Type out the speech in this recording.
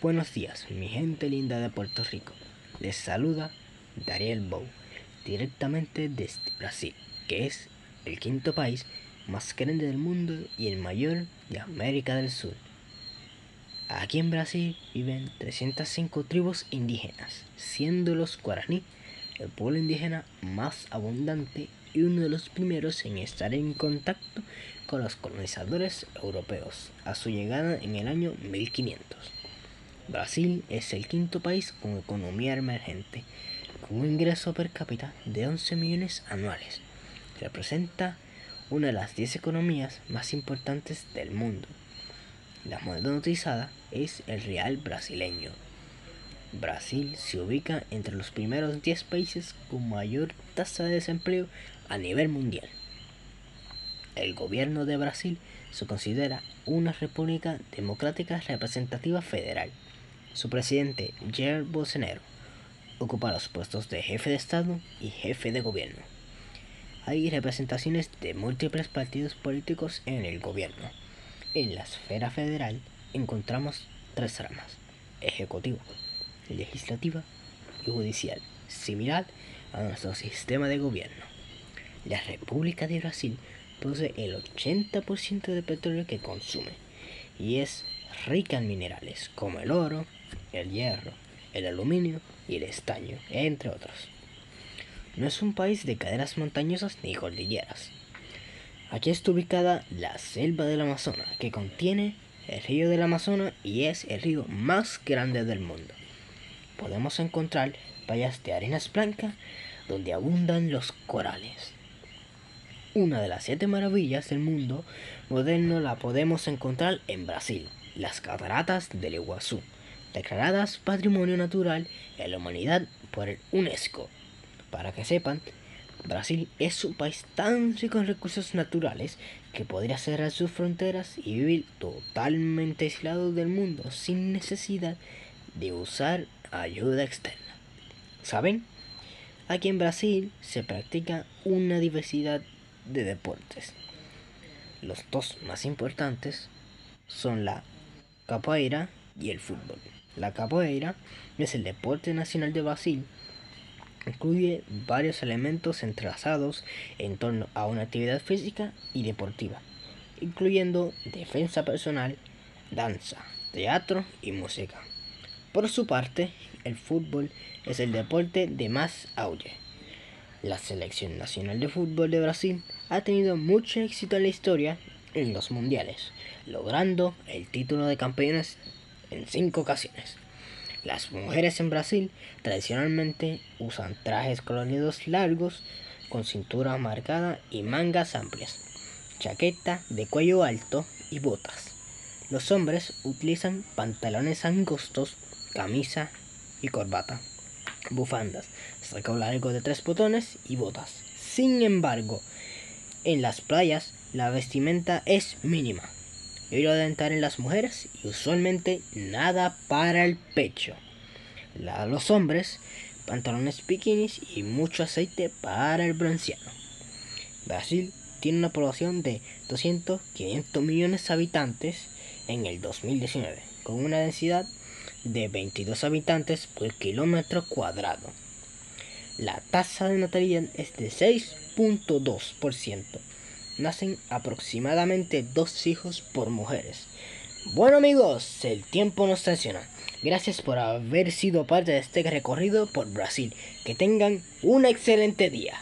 Buenos días, mi gente linda de Puerto Rico. Les saluda Dariel Bow, directamente desde Brasil, que es el quinto país más grande del mundo y el mayor de América del Sur. Aquí en Brasil viven 305 tribus indígenas, siendo los guaraní el pueblo indígena más abundante y uno de los primeros en estar en contacto con los colonizadores europeos a su llegada en el año 1500. Brasil es el quinto país con economía emergente, con un ingreso per cápita de 11 millones anuales. Representa una de las 10 economías más importantes del mundo. La moneda utilizada es el real brasileño. Brasil se ubica entre los primeros 10 países con mayor tasa de desempleo a nivel mundial. El gobierno de Brasil se considera una república democrática representativa federal. Su presidente, Jair Bolsonaro, ocupa los puestos de jefe de Estado y jefe de gobierno. Hay representaciones de múltiples partidos políticos en el gobierno. En la esfera federal encontramos tres ramas, ejecutiva, legislativa y judicial, similar a nuestro sistema de gobierno. La República de Brasil posee el 80% del petróleo que consume y es rica en minerales como el oro, el hierro, el aluminio y el estaño, entre otros. No es un país de cadenas montañosas ni cordilleras. Aquí está ubicada la selva del Amazonas, que contiene el río del Amazonas y es el río más grande del mundo. Podemos encontrar playas de arenas blancas donde abundan los corales. Una de las siete maravillas del mundo moderno la podemos encontrar en Brasil, las cataratas del Iguazú, declaradas Patrimonio Natural de la Humanidad por el UNESCO. Para que sepan, Brasil es un país tan rico en recursos naturales que podría cerrar sus fronteras y vivir totalmente aislado del mundo sin necesidad de usar ayuda externa. ¿Saben? Aquí en Brasil se practica una diversidad de deportes. Los dos más importantes son la capoeira y el fútbol. La capoeira es el deporte nacional de Brasil. Incluye varios elementos entrelazados en torno a una actividad física y deportiva, incluyendo defensa personal, danza, teatro y música. Por su parte, el fútbol es el deporte de más auge. La selección nacional de fútbol de Brasil ha tenido mucho éxito en la historia en los mundiales, logrando el título de campeones en cinco ocasiones. Las mujeres en Brasil tradicionalmente usan trajes coloridos largos con cintura marcada y mangas amplias, chaqueta de cuello alto y botas. Los hombres utilizan pantalones angostos, camisa y corbata, bufandas, saco largo de tres botones y botas. Sin embargo, en las playas la vestimenta es mínima. Hilo dental en las mujeres y usualmente nada para el pecho. La, los hombres, pantalones bikinis y mucho aceite para el bronceado. Brasil tiene una población de 200-500 millones de habitantes en el 2019, con una densidad de 22 habitantes por kilómetro cuadrado. La tasa de natalidad es de 6.2%. Nacen aproximadamente dos hijos por mujeres. Bueno amigos, el tiempo nos estaciona. Gracias por haber sido parte de este recorrido por Brasil. Que tengan un excelente día.